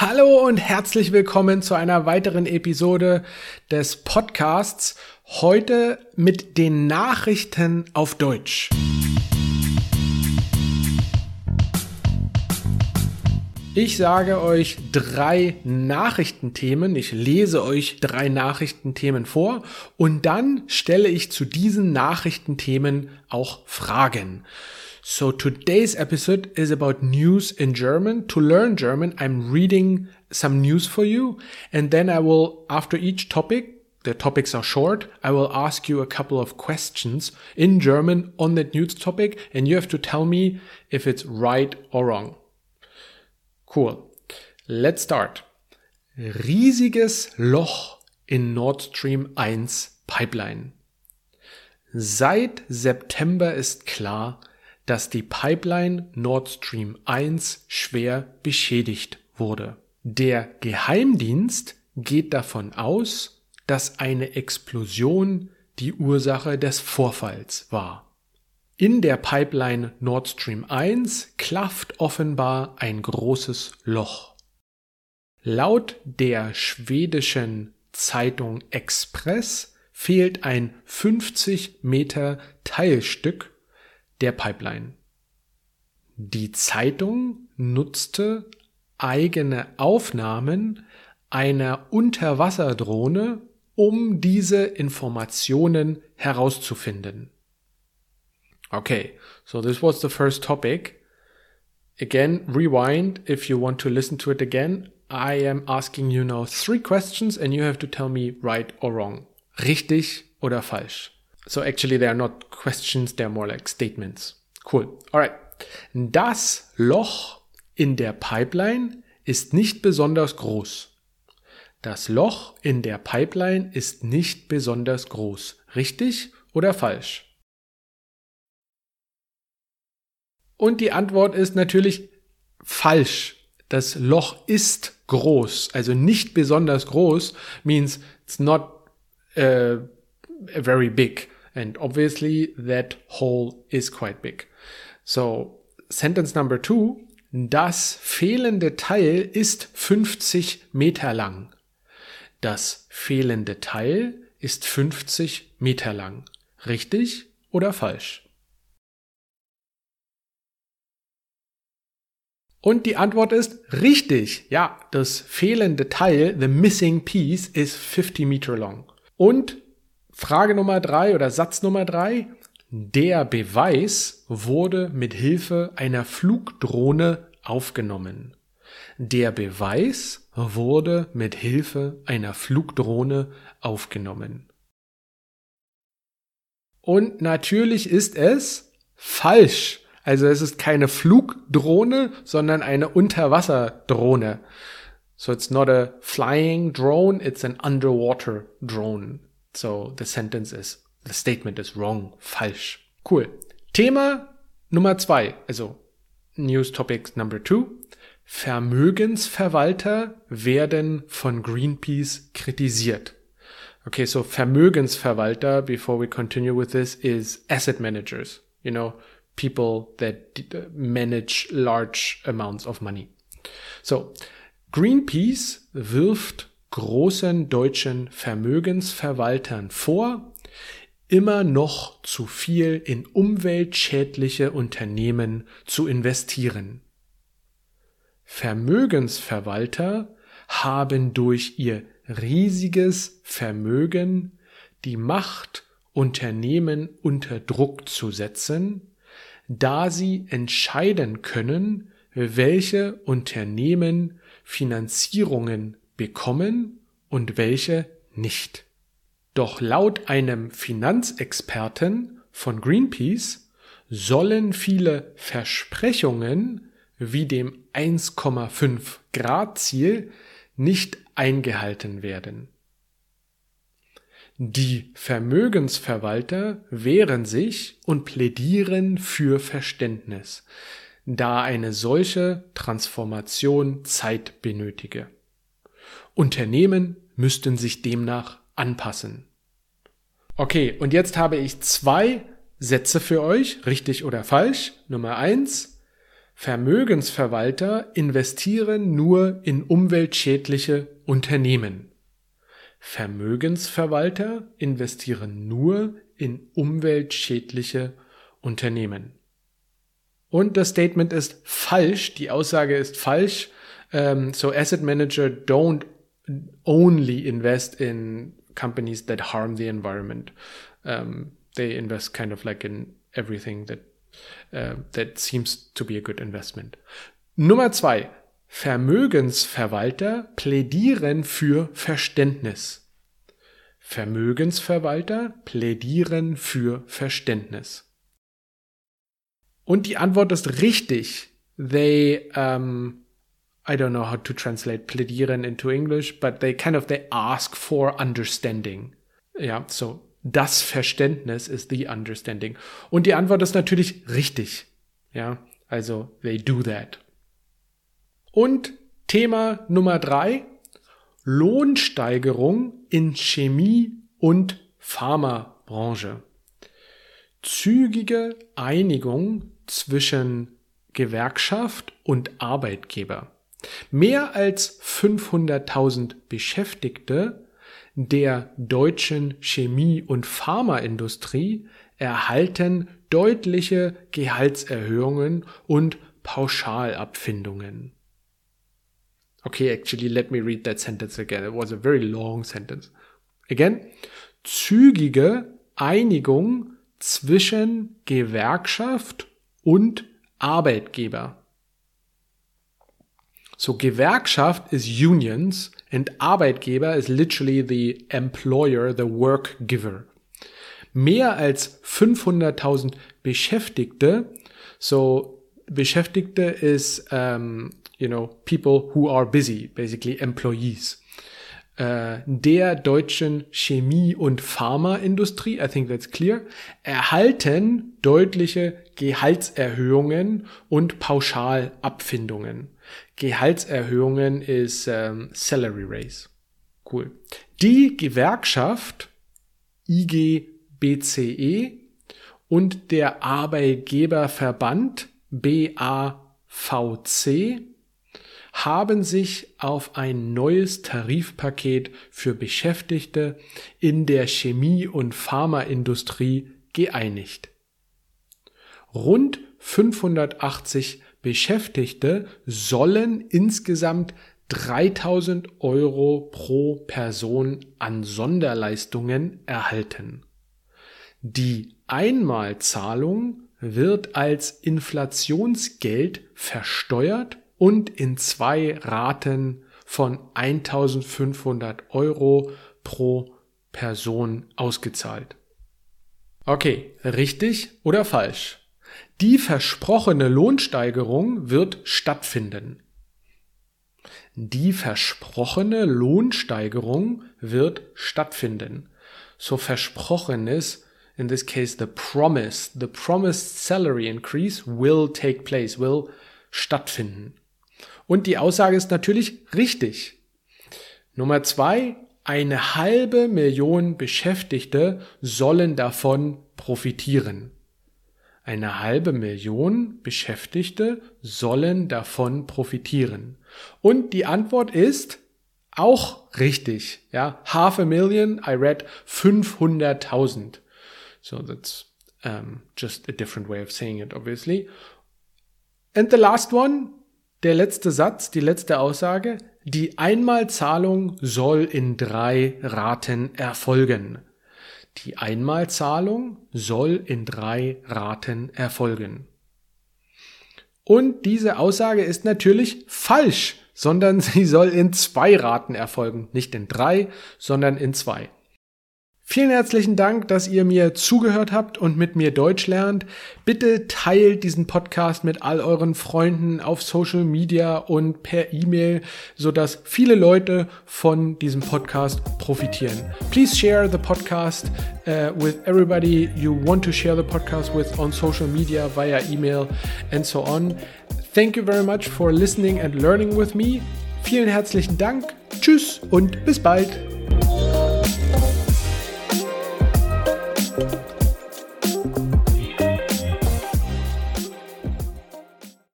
Hallo und herzlich willkommen zu einer weiteren Episode des Podcasts. Heute mit den Nachrichten auf Deutsch. Ich sage euch drei Nachrichtenthemen. Ich lese euch drei Nachrichtenthemen vor und dann stelle ich zu diesen Nachrichtenthemen auch Fragen. So today's episode is about news in German. To learn German, I'm reading some news for you. And then I will, after each topic, the topics are short, I will ask you a couple of questions in German on that news topic. And you have to tell me if it's right or wrong. Cool. Let's start. Riesiges Loch in Nord Stream 1 Pipeline. Seit September ist klar, dass die Pipeline Nord Stream 1 schwer beschädigt wurde. Der Geheimdienst geht davon aus, dass eine Explosion die Ursache des Vorfalls war. In der Pipeline Nord Stream 1 klafft offenbar ein großes Loch. Laut der schwedischen Zeitung Express fehlt ein 50 Meter Teilstück der Pipeline. Die Zeitung nutzte eigene Aufnahmen einer Unterwasserdrohne, um diese Informationen herauszufinden. Okay, so this was the first topic. Again, rewind if you want to listen to it again. I am asking you now three questions and you have to tell me right or wrong. Richtig oder falsch. So actually they are not questions, they're more like statements. Cool. Alright. Das Loch in der Pipeline ist nicht besonders groß. Das Loch in der Pipeline ist nicht besonders groß. Richtig oder falsch? Und die Antwort ist natürlich falsch. Das Loch ist groß, also nicht besonders groß, means it's not uh, very big. And obviously that hole is quite big. So, sentence number two. Das fehlende Teil ist 50 Meter lang. Das fehlende Teil ist 50 Meter lang. Richtig oder falsch? Und die Antwort ist richtig. Ja, das fehlende Teil, the missing piece, is 50 Meter long. Und Frage Nummer drei oder Satz Nummer drei. Der Beweis wurde mit Hilfe einer Flugdrohne aufgenommen. Der Beweis wurde mit Hilfe einer Flugdrohne aufgenommen. Und natürlich ist es falsch. Also es ist keine Flugdrohne, sondern eine Unterwasserdrohne. So it's not a flying drone, it's an underwater drone. So the sentence is, the statement is wrong, falsch. Cool. Thema Nummer zwei, also News Topic Number two. Vermögensverwalter werden von Greenpeace kritisiert. Okay, so Vermögensverwalter, before we continue with this, is asset managers. You know, people that manage large amounts of money. So, Greenpeace wirft großen deutschen Vermögensverwaltern vor, immer noch zu viel in umweltschädliche Unternehmen zu investieren. Vermögensverwalter haben durch ihr riesiges Vermögen die Macht, Unternehmen unter Druck zu setzen, da sie entscheiden können, welche Unternehmen Finanzierungen bekommen und welche nicht. Doch laut einem Finanzexperten von Greenpeace sollen viele Versprechungen wie dem 1,5 Grad Ziel nicht eingehalten werden. Die Vermögensverwalter wehren sich und plädieren für Verständnis, da eine solche Transformation Zeit benötige. Unternehmen müssten sich demnach anpassen. Okay, und jetzt habe ich zwei Sätze für euch, richtig oder falsch. Nummer eins: Vermögensverwalter investieren nur in umweltschädliche Unternehmen. Vermögensverwalter investieren nur in umweltschädliche Unternehmen. Und das Statement ist falsch, die Aussage ist falsch. Ähm, so asset manager don't only invest in companies that harm the environment. Um, they invest kind of like in everything that uh, that seems to be a good investment. Nummer zwei. Vermögensverwalter plädieren für Verständnis. Vermögensverwalter plädieren für Verständnis. Und die Antwort ist richtig. They, um, I don't know how to translate plädieren into English, but they kind of, they ask for understanding. Ja, so, das Verständnis ist the understanding. Und die Antwort ist natürlich richtig. Ja, also, they do that. Und Thema Nummer drei, Lohnsteigerung in Chemie und Pharmabranche. Zügige Einigung zwischen Gewerkschaft und Arbeitgeber. Mehr als 500.000 Beschäftigte der deutschen Chemie- und Pharmaindustrie erhalten deutliche Gehaltserhöhungen und Pauschalabfindungen. Okay, actually, let me read that sentence again. It was a very long sentence. Again, zügige Einigung zwischen Gewerkschaft und Arbeitgeber. So Gewerkschaft is unions and Arbeitgeber is literally the employer, the work giver. Mehr als 500.000 Beschäftigte, so Beschäftigte is um, you know, people who are busy, basically employees. Uh, der deutschen Chemie- und Pharmaindustrie, I think that's clear, erhalten deutliche Gehaltserhöhungen und Pauschalabfindungen. Gehaltserhöhungen ist um, Salary Raise. Cool. Die Gewerkschaft IGBCE und der Arbeitgeberverband BAVC haben sich auf ein neues Tarifpaket für Beschäftigte in der Chemie- und Pharmaindustrie geeinigt. Rund 580 Beschäftigte sollen insgesamt 3000 Euro pro Person an Sonderleistungen erhalten. Die Einmalzahlung wird als Inflationsgeld versteuert und in zwei Raten von 1500 Euro pro Person ausgezahlt. Okay, richtig oder falsch? Die versprochene Lohnsteigerung wird stattfinden. Die versprochene Lohnsteigerung wird stattfinden. So versprochen ist, in this case, the promise, the promised salary increase will take place, will stattfinden. Und die Aussage ist natürlich richtig. Nummer zwei, eine halbe Million Beschäftigte sollen davon profitieren. Eine halbe Million Beschäftigte sollen davon profitieren. Und die Antwort ist auch richtig. Ja, half a million, I read 500.000. So that's um, just a different way of saying it, obviously. And the last one, der letzte Satz, die letzte Aussage, die Einmalzahlung soll in drei Raten erfolgen. Die Einmalzahlung soll in drei Raten erfolgen. Und diese Aussage ist natürlich falsch, sondern sie soll in zwei Raten erfolgen. Nicht in drei, sondern in zwei. Vielen herzlichen Dank, dass ihr mir zugehört habt und mit mir Deutsch lernt. Bitte teilt diesen Podcast mit all euren Freunden auf Social Media und per E-Mail, sodass viele Leute von diesem Podcast profitieren. Please share the podcast uh, with everybody you want to share the podcast with on social media via email and so on. Thank you very much for listening and learning with me. Vielen herzlichen Dank. Tschüss und bis bald.